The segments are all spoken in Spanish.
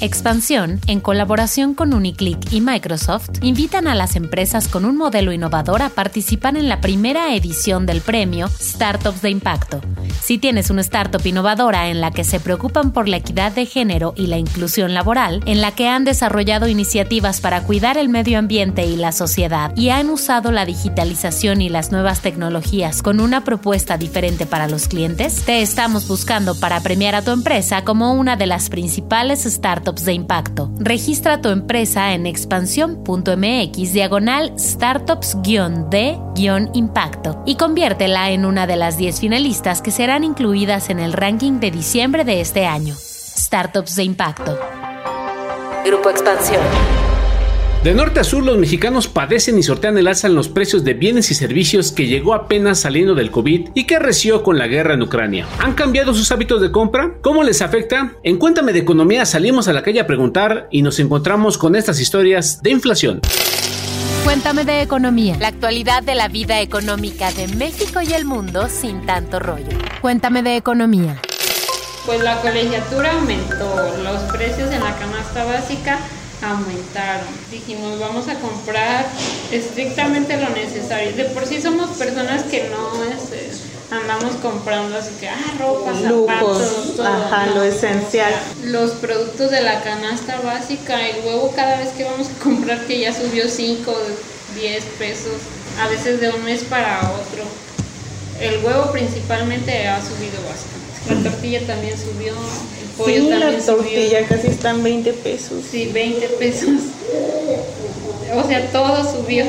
Expansión, en colaboración con Uniclick y Microsoft, invitan a las empresas con un modelo innovador a participar en la primera edición del premio Startups de Impacto. Si tienes una startup innovadora en la que se preocupan por la equidad de género y la inclusión laboral, en la que han desarrollado iniciativas para cuidar el medio ambiente y la sociedad y han usado la digitalización y las nuevas tecnologías con una propuesta diferente para los clientes, te estamos buscando para premiar a tu empresa como una de las principales startups de impacto. Registra tu empresa en expansión.mx diagonal startups-de-impacto y conviértela en una de las 10 finalistas que serán incluidas en el ranking de diciembre de este año. Startups de impacto. Grupo Expansión. De norte a sur, los mexicanos padecen y sortean el alza en los precios de bienes y servicios que llegó apenas saliendo del COVID y que reció con la guerra en Ucrania. ¿Han cambiado sus hábitos de compra? ¿Cómo les afecta? En Cuéntame de Economía salimos a la calle a preguntar y nos encontramos con estas historias de inflación. Cuéntame de economía. La actualidad de la vida económica de México y el mundo sin tanto rollo. Cuéntame de economía. Pues la colegiatura aumentó, los precios en la canasta básica aumentaron. Dijimos, vamos a comprar estrictamente lo necesario. De por sí somos personas que no este, andamos comprando así que, ah, ropa, zapatos, todo, ajá, lo esencial. Los productos de la canasta básica, el huevo cada vez que vamos a comprar que ya subió 5, 10 pesos, a veces de un mes para otro. El huevo principalmente ha subido bastante. La tortilla también subió, sí, la tortilla casi están 20 pesos. Sí, 20 pesos. O sea, todo subió.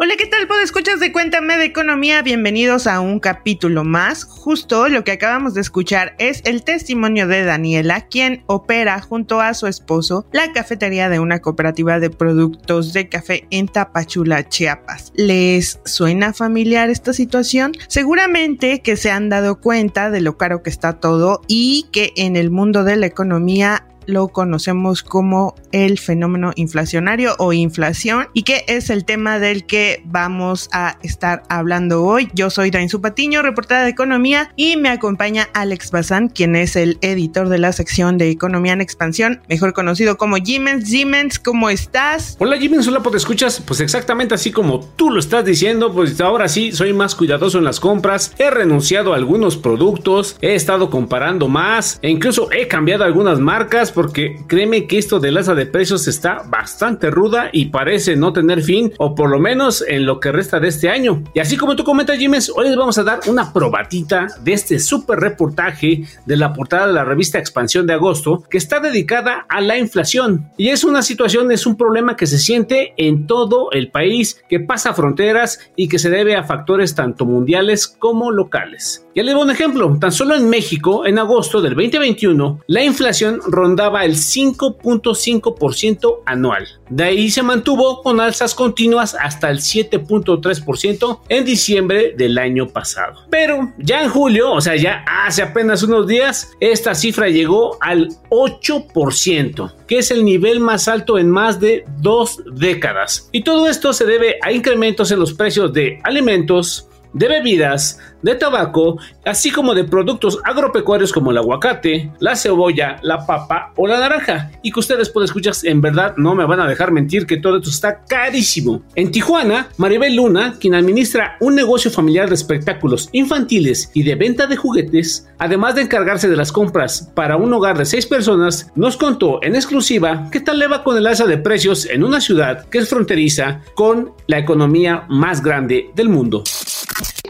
Hola, ¿qué tal? ¿Puedo escuchas de Cuéntame de Economía? Bienvenidos a un capítulo más. Justo lo que acabamos de escuchar es el testimonio de Daniela, quien opera junto a su esposo la cafetería de una cooperativa de productos de café en Tapachula, Chiapas. ¿Les suena familiar esta situación? Seguramente que se han dado cuenta de lo caro que está todo y que en el mundo de la economía lo conocemos como el fenómeno inflacionario o inflación y que es el tema del que vamos a estar hablando hoy. Yo soy Dain Patiño, reportera de economía y me acompaña Alex Bazán, quien es el editor de la sección de Economía en Expansión, mejor conocido como Jimens. Jimens, ¿cómo estás? Hola Jimens, hola, ¿te escuchas? Pues exactamente así como tú lo estás diciendo, pues ahora sí soy más cuidadoso en las compras, he renunciado a algunos productos, he estado comparando más e incluso he cambiado algunas marcas porque créeme que esto del alza de precios está bastante ruda y parece no tener fin, o por lo menos en lo que resta de este año. Y así como tú comentas, Jiménez, hoy les vamos a dar una probatita de este super reportaje de la portada de la revista Expansión de agosto, que está dedicada a la inflación. Y es una situación, es un problema que se siente en todo el país, que pasa fronteras y que se debe a factores tanto mundiales como locales. Ya les doy un ejemplo, tan solo en México, en agosto del 2021, la inflación rondaba el 5.5% anual. De ahí se mantuvo con alzas continuas hasta el 7.3% en diciembre del año pasado. Pero ya en julio, o sea, ya hace apenas unos días, esta cifra llegó al 8%, que es el nivel más alto en más de dos décadas. Y todo esto se debe a incrementos en los precios de alimentos, de bebidas, de tabaco, así como de productos agropecuarios como el aguacate, la cebolla, la papa o la naranja. Y que ustedes pueden escuchar, en verdad no me van a dejar mentir que todo esto está carísimo. En Tijuana, Maribel Luna, quien administra un negocio familiar de espectáculos infantiles y de venta de juguetes, además de encargarse de las compras para un hogar de seis personas, nos contó en exclusiva qué tal le va con el alza de precios en una ciudad que es fronteriza con la economía más grande del mundo.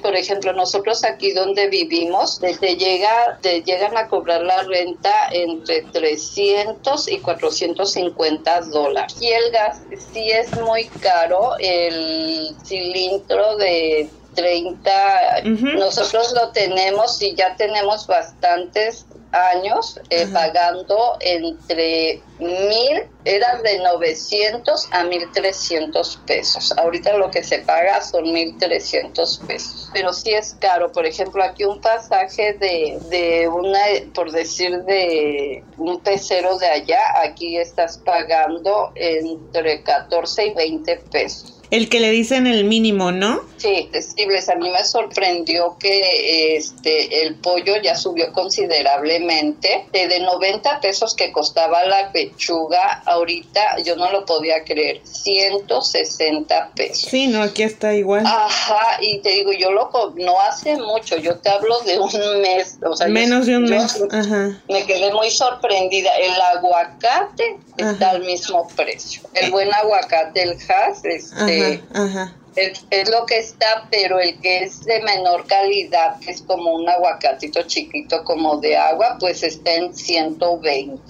Por ejemplo, nosotros aquí donde vivimos, desde llega, de, llegan a cobrar la renta entre 300 y 450 dólares. Y el gas sí es muy caro, el cilindro de 30, nosotros lo tenemos y ya tenemos bastantes años eh, pagando entre mil, era de 900 a 1300 pesos. Ahorita lo que se paga son 1300 pesos. Pero sí es caro. Por ejemplo, aquí un pasaje de, de una, por decir, de un pecero de allá, aquí estás pagando entre 14 y 20 pesos El que le dicen el mínimo, ¿no? Sí, Estibles, a mí me sorprendió que este el pollo ya subió considerablemente. De 90 pesos que costaba la pechuga, ahorita yo no lo podía creer, 160 pesos. Sí, no, aquí está igual. Ajá, y te digo, yo lo no hace mucho, yo te hablo de un mes, o sea, menos de un mes. Ajá. Me quedé muy sorprendida. El aguacate está al mismo precio. El buen aguacate, el has, este, ajá, Es, lo que está, pero el que es de menor calidad, que es como un aguacatito chiquito como de agua, pues está en 120.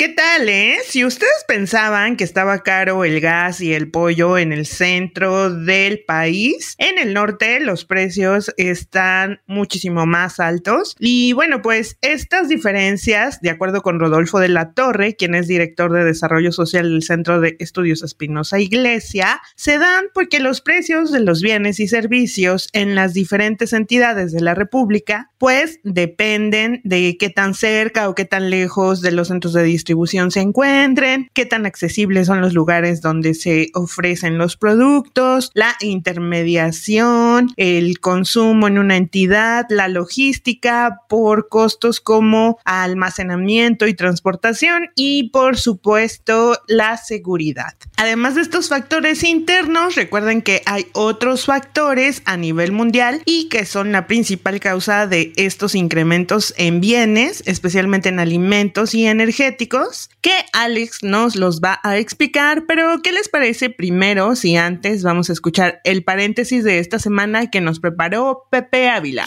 ¿Qué tal, eh? Si ustedes pensaban que estaba caro el gas y el pollo en el centro del país, en el norte los precios están muchísimo más altos. Y bueno, pues estas diferencias, de acuerdo con Rodolfo de la Torre, quien es director de Desarrollo Social del Centro de Estudios Espinosa Iglesia, se dan porque los precios de los bienes y servicios en las diferentes entidades de la República, pues dependen de qué tan cerca o qué tan lejos de los centros de distribución se encuentren, qué tan accesibles son los lugares donde se ofrecen los productos, la intermediación, el consumo en una entidad, la logística por costos como almacenamiento y transportación y por supuesto la seguridad. Además de estos factores internos, recuerden que hay otros factores a nivel mundial y que son la principal causa de estos incrementos en bienes, especialmente en alimentos y energéticos que Alex nos los va a explicar, pero ¿qué les parece primero si antes vamos a escuchar el paréntesis de esta semana que nos preparó Pepe Ávila?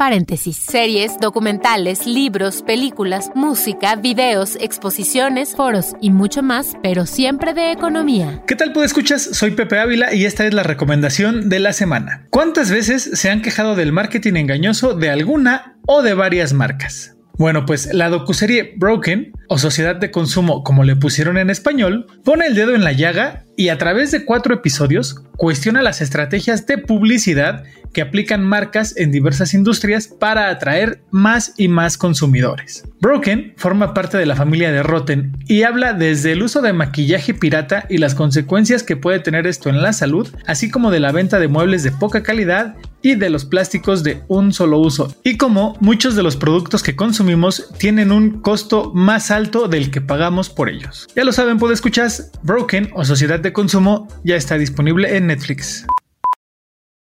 Paréntesis. Series, documentales, libros, películas, música, videos, exposiciones, foros y mucho más, pero siempre de economía. ¿Qué tal, escuchas? Soy Pepe Ávila y esta es la recomendación de la semana. ¿Cuántas veces se han quejado del marketing engañoso de alguna o de varias marcas? Bueno, pues la docuserie Broken, o Sociedad de Consumo como le pusieron en español, pone el dedo en la llaga y a través de cuatro episodios cuestiona las estrategias de publicidad que aplican marcas en diversas industrias para atraer más y más consumidores. Broken forma parte de la familia de Rotten y habla desde el uso de maquillaje pirata y las consecuencias que puede tener esto en la salud, así como de la venta de muebles de poca calidad y de los plásticos de un solo uso, y como muchos de los productos que consumimos tienen un costo más alto del que pagamos por ellos. Ya lo saben, puede escuchar Broken o Sociedad de Consumo ya está disponible en Netflix.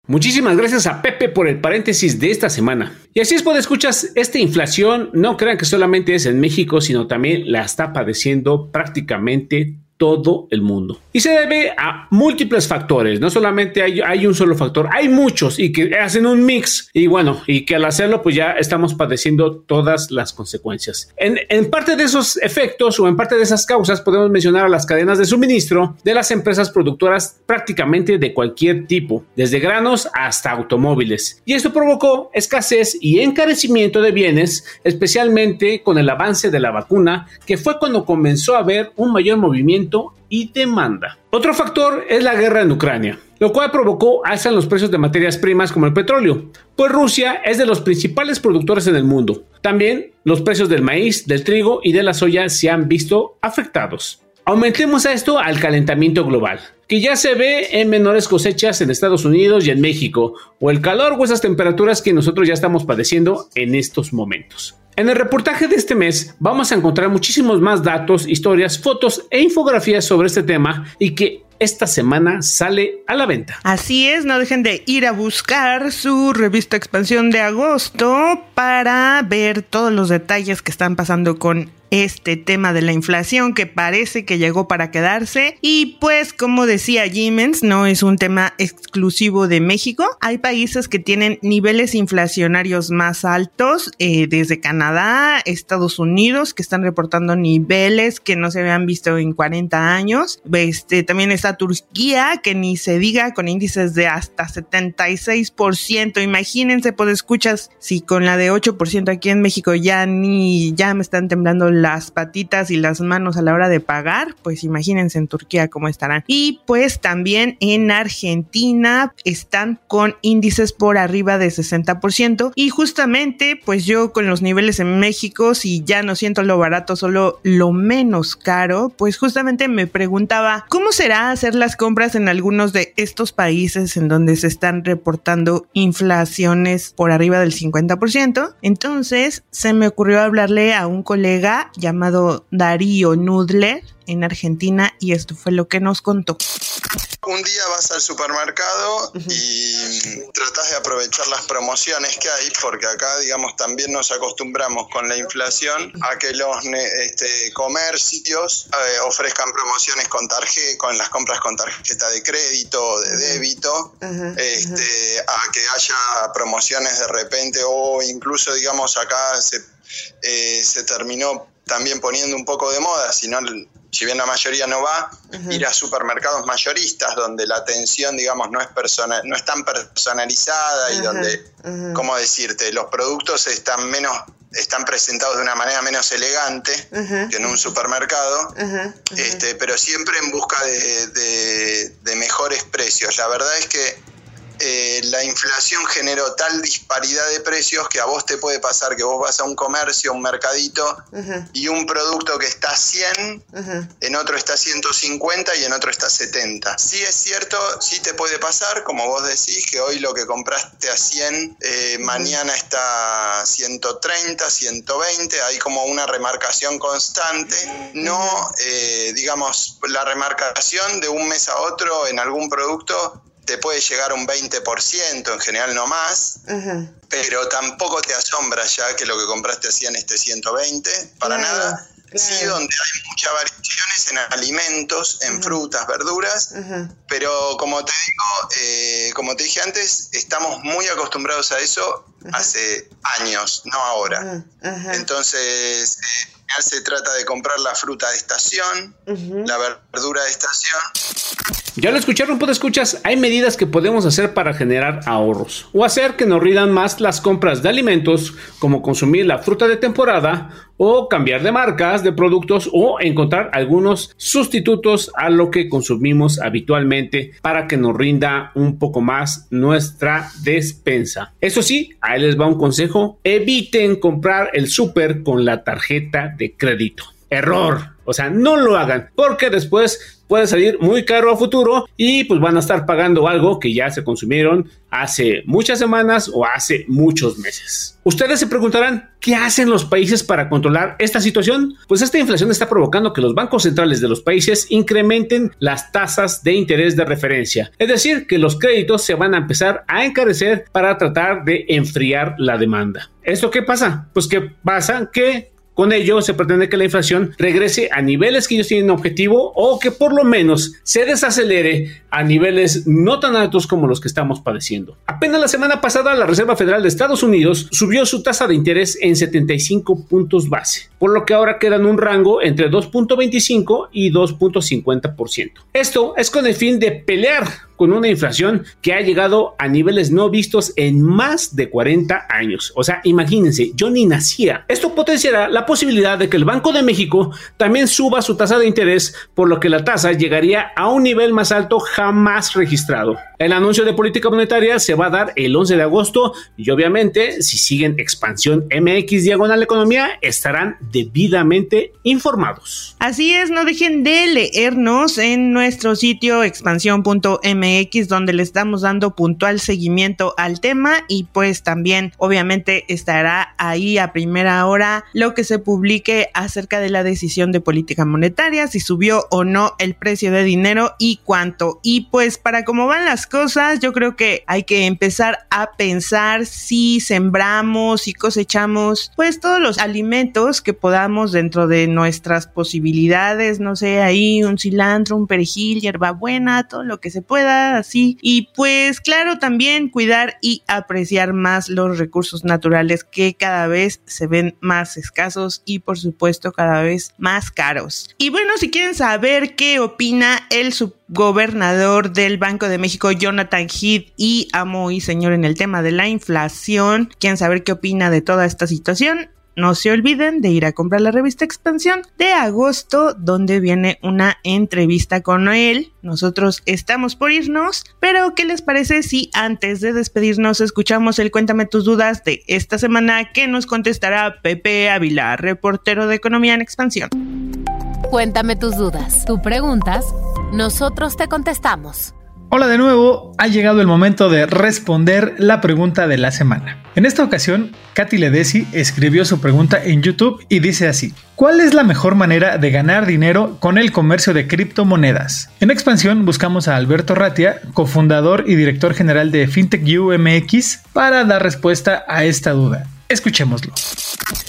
Muchísimas gracias a Pepe por el paréntesis de esta semana. Y así es, por escuchas, esta inflación no crean que solamente es en México, sino también la está padeciendo prácticamente todo el mundo. Y se debe a múltiples factores, no solamente hay, hay, un solo factor, hay muchos y que hacen un mix y bueno, y que al hacerlo pues ya estamos padeciendo todas las consecuencias. En, en parte de esos efectos o en parte de esas causas podemos mencionar a las cadenas de suministro de las empresas productoras prácticamente de cualquier tipo, desde granos hasta automóviles. Y esto provocó escasez y encarecimiento de bienes, especialmente con el avance de la vacuna, que fue cuando comenzó a haber un mayor movimiento y demanda. Otro factor es la guerra en Ucrania, lo cual provocó alza en los precios de materias primas como el petróleo, pues Rusia es de los principales productores en el mundo. También los precios del maíz, del trigo y de la soya se han visto afectados. Aumentemos a esto al calentamiento global, que ya se ve en menores cosechas en Estados Unidos y en México, o el calor o esas temperaturas que nosotros ya estamos padeciendo en estos momentos. En el reportaje de este mes vamos a encontrar muchísimos más datos, historias, fotos e infografías sobre este tema y que esta semana sale a la venta. Así es, no dejen de ir a buscar su revista Expansión de agosto para ver todos los detalles que están pasando con este tema de la inflación que parece que llegó para quedarse. Y pues como decía Jimens no es un tema exclusivo de México. Hay países que tienen niveles inflacionarios más altos eh, desde Canadá Estados Unidos que están reportando niveles que no se habían visto en 40 años. Este también está Turquía que ni se diga con índices de hasta 76% imagínense pues escuchas si con la de 8% aquí en México ya ni ya me están temblando las patitas y las manos a la hora de pagar, pues imagínense en Turquía cómo estarán. Y pues también en Argentina están con índices por arriba de 60% y justamente pues yo con los niveles en México, si ya no siento lo barato, solo lo menos caro, pues justamente me preguntaba, ¿cómo será hacer las compras en algunos de estos países en donde se están reportando inflaciones por arriba del 50%? Entonces se me ocurrió hablarle a un colega llamado Darío Nudler en Argentina y esto fue lo que nos contó. Un día vas al supermercado y tratas de aprovechar las promociones que hay, porque acá, digamos, también nos acostumbramos con la inflación a que los este, comercios eh, ofrezcan promociones con tarjeta, con las compras con tarjeta de crédito o de débito, este, a que haya promociones de repente o incluso, digamos, acá se, eh, se terminó también poniendo un poco de moda, si no si bien la mayoría no va, ir a supermercados mayoristas donde la atención, digamos, no es, persona, no es tan personalizada y donde, ¿cómo decirte?, los productos están menos están presentados de una manera menos elegante que en un supermercado, Este, pero siempre en busca de, de mejores precios. La verdad es que eh, la inflación generó tal disparidad de precios que a vos te puede pasar que vos vas a un comercio, un mercadito, y un producto que está a 100, en otro está a 150 y en otro está a 70. Sí es cierto, sí te puede pasar, como vos decís, que hoy lo que compraste a 100, eh, mañana está a 130, 120, hay como una remarcación constante, no, eh, digamos, la remarcación de un mes a otro en algún producto te puede llegar un 20%, en general no más, pero tampoco te asombra ya que lo que compraste hacía en este 120, para nada. Sí, donde hay muchas variaciones en alimentos, en frutas, verduras, pero como te digo, eh, como te dije antes, estamos muy acostumbrados a eso hace años, no ahora. Entonces, eh, se trata de comprar la fruta de estación, la verdura de estación. Ya lo escucharon, pues escuchas, hay medidas que podemos hacer para generar ahorros o hacer que nos ridan más las compras de alimentos, como consumir la fruta de temporada o cambiar de marcas de productos o encontrar algunos sustitutos a lo que consumimos habitualmente para que nos rinda un poco más nuestra despensa. Eso sí, ahí les va un consejo, eviten comprar el súper con la tarjeta de crédito. Error. O sea, no lo hagan porque después puede salir muy caro a futuro y pues van a estar pagando algo que ya se consumieron hace muchas semanas o hace muchos meses. Ustedes se preguntarán, ¿qué hacen los países para controlar esta situación? Pues esta inflación está provocando que los bancos centrales de los países incrementen las tasas de interés de referencia, es decir, que los créditos se van a empezar a encarecer para tratar de enfriar la demanda. ¿Esto qué pasa? Pues que pasa que con ello se pretende que la inflación regrese a niveles que ellos tienen objetivo o que por lo menos se desacelere a niveles no tan altos como los que estamos padeciendo. Apenas la semana pasada la Reserva Federal de Estados Unidos subió su tasa de interés en 75 puntos base, por lo que ahora queda en un rango entre 2.25 y 2.50%. Esto es con el fin de pelear con una inflación que ha llegado a niveles no vistos en más de 40 años. O sea, imagínense, yo ni nacía. Esto potenciará la posibilidad de que el Banco de México también suba su tasa de interés, por lo que la tasa llegaría a un nivel más alto jamás registrado. El anuncio de política monetaria se va a dar el 11 de agosto y obviamente si siguen expansión MX diagonal economía estarán debidamente informados. Así es, no dejen de leernos en nuestro sitio expansión.mx donde le estamos dando puntual seguimiento al tema y pues también obviamente estará ahí a primera hora lo que se publique acerca de la decisión de política monetaria, si subió o no el precio de dinero y cuánto. Y pues para cómo van las cosas, yo creo que hay que empezar a pensar si sembramos y cosechamos pues todos los alimentos que podamos dentro de nuestras posibilidades, no sé, ahí un cilantro, un perejil, hierbabuena, todo lo que se pueda así. Y pues claro, también cuidar y apreciar más los recursos naturales que cada vez se ven más escasos y por supuesto cada vez más caros. Y bueno, si quieren saber qué opina el subgobernador del Banco de México, Jonathan Heath, y amo y señor en el tema de la inflación, quieren saber qué opina de toda esta situación, no se olviden de ir a comprar la revista Expansión de agosto, donde viene una entrevista con él. Nosotros estamos por irnos, pero ¿qué les parece si antes de despedirnos escuchamos el Cuéntame tus dudas de esta semana que nos contestará Pepe Ávila, reportero de Economía en Expansión? Cuéntame tus dudas. Tú preguntas, nosotros te contestamos. Hola de nuevo, ha llegado el momento de responder la pregunta de la semana. En esta ocasión, Katy Ledesi escribió su pregunta en YouTube y dice así: ¿Cuál es la mejor manera de ganar dinero con el comercio de criptomonedas? En expansión buscamos a Alberto Ratia, cofundador y director general de FinTech UMX, para dar respuesta a esta duda. Escuchémoslo.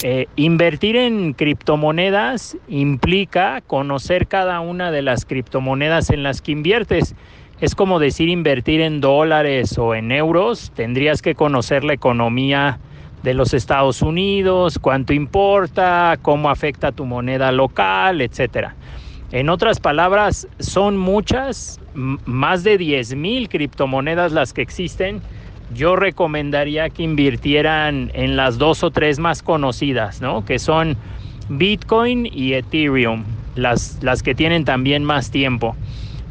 Eh, invertir en criptomonedas implica conocer cada una de las criptomonedas en las que inviertes. Es como decir invertir en dólares o en euros. Tendrías que conocer la economía de los Estados Unidos, cuánto importa, cómo afecta tu moneda local, etcétera. En otras palabras, son muchas, más de 10 mil criptomonedas las que existen. Yo recomendaría que invirtieran en las dos o tres más conocidas, ¿no? Que son Bitcoin y Ethereum, las, las que tienen también más tiempo.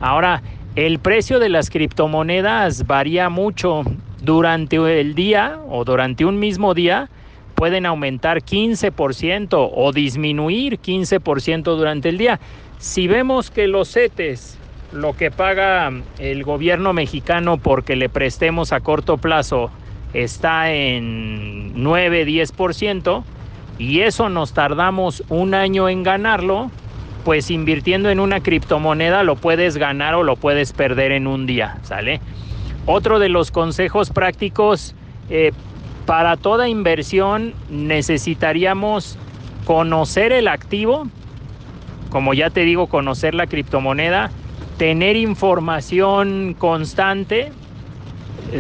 Ahora, el precio de las criptomonedas varía mucho. Durante el día o durante un mismo día pueden aumentar 15% o disminuir 15% durante el día. Si vemos que los CETES, lo que paga el gobierno mexicano porque le prestemos a corto plazo, está en 9-10%, y eso nos tardamos un año en ganarlo, pues invirtiendo en una criptomoneda lo puedes ganar o lo puedes perder en un día, ¿sale? Otro de los consejos prácticos, eh, para toda inversión necesitaríamos conocer el activo, como ya te digo, conocer la criptomoneda, tener información constante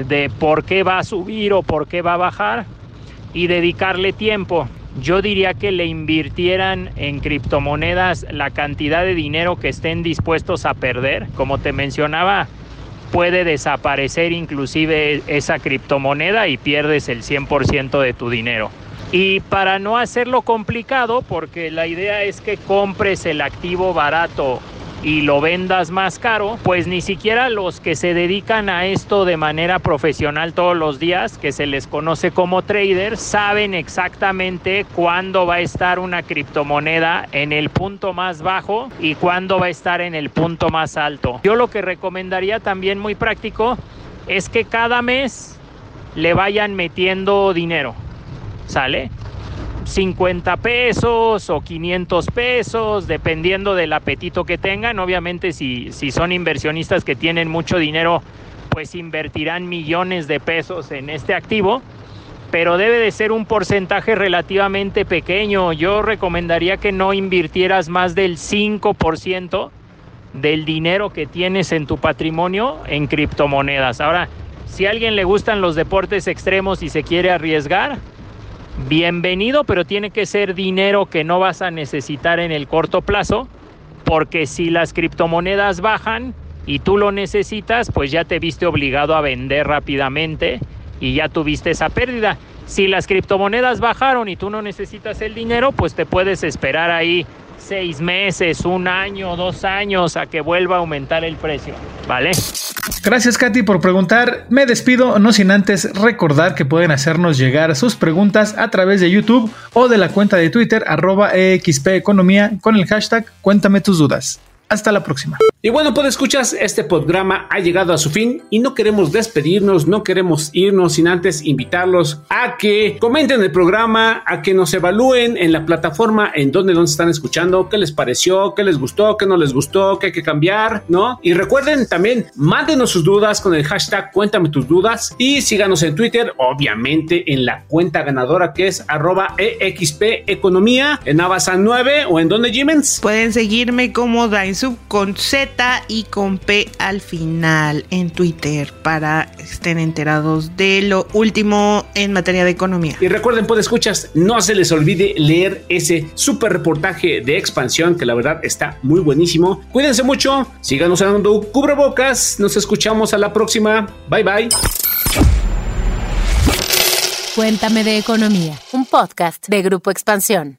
de por qué va a subir o por qué va a bajar y dedicarle tiempo yo diría que le invirtieran en criptomonedas la cantidad de dinero que estén dispuestos a perder. Como te mencionaba, puede desaparecer inclusive esa criptomoneda y pierdes el 100% de tu dinero. Y para no hacerlo complicado, porque la idea es que compres el activo barato y lo vendas más caro, pues ni siquiera los que se dedican a esto de manera profesional todos los días, que se les conoce como traders, saben exactamente cuándo va a estar una criptomoneda en el punto más bajo y cuándo va a estar en el punto más alto. Yo lo que recomendaría también muy práctico es que cada mes le vayan metiendo dinero, ¿sale? 50 pesos o 500 pesos, dependiendo del apetito que tengan. Obviamente si, si son inversionistas que tienen mucho dinero, pues invertirán millones de pesos en este activo, pero debe de ser un porcentaje relativamente pequeño. Yo recomendaría que no invirtieras más del 5% del dinero que tienes en tu patrimonio en criptomonedas. Ahora, si a alguien le gustan los deportes extremos y se quiere arriesgar, bienvenido, pero tiene que ser dinero que no vas a necesitar en el corto plazo, porque si las criptomonedas bajan y tú lo necesitas, pues ya te viste obligado a vender rápidamente y ya tuviste esa pérdida. Si las criptomonedas bajaron y tú no necesitas el dinero, pues te puedes esperar ahí seis meses, un año, dos años a que vuelva a aumentar el precio, ¿vale? Gracias Katy por preguntar. Me despido no sin antes recordar que pueden hacernos llegar sus preguntas a través de YouTube o de la cuenta de Twitter arroba EXP Economía con el hashtag Cuéntame tus dudas. Hasta la próxima. Y bueno, pues escuchas, este programa ha llegado a su fin y no queremos despedirnos, no queremos irnos sin antes invitarlos a que comenten el programa, a que nos evalúen en la plataforma en donde nos están escuchando, qué les pareció, qué les gustó, qué no les gustó, qué hay que cambiar, ¿no? Y recuerden también, mándenos sus dudas con el hashtag Cuéntame tus dudas y síganos en Twitter, obviamente en la cuenta ganadora que es arroba EXP Economía en Avasan 9 o en donde Jimens. Pueden seguirme como Sub con Z y con P al final en Twitter para estén enterados de lo último en materia de economía. Y recuerden, pues escuchas, no se les olvide leer ese super reportaje de expansión que la verdad está muy buenísimo. Cuídense mucho, síganos usando cubrebocas, nos escuchamos a la próxima. Bye bye. Cuéntame de Economía, un podcast de Grupo Expansión.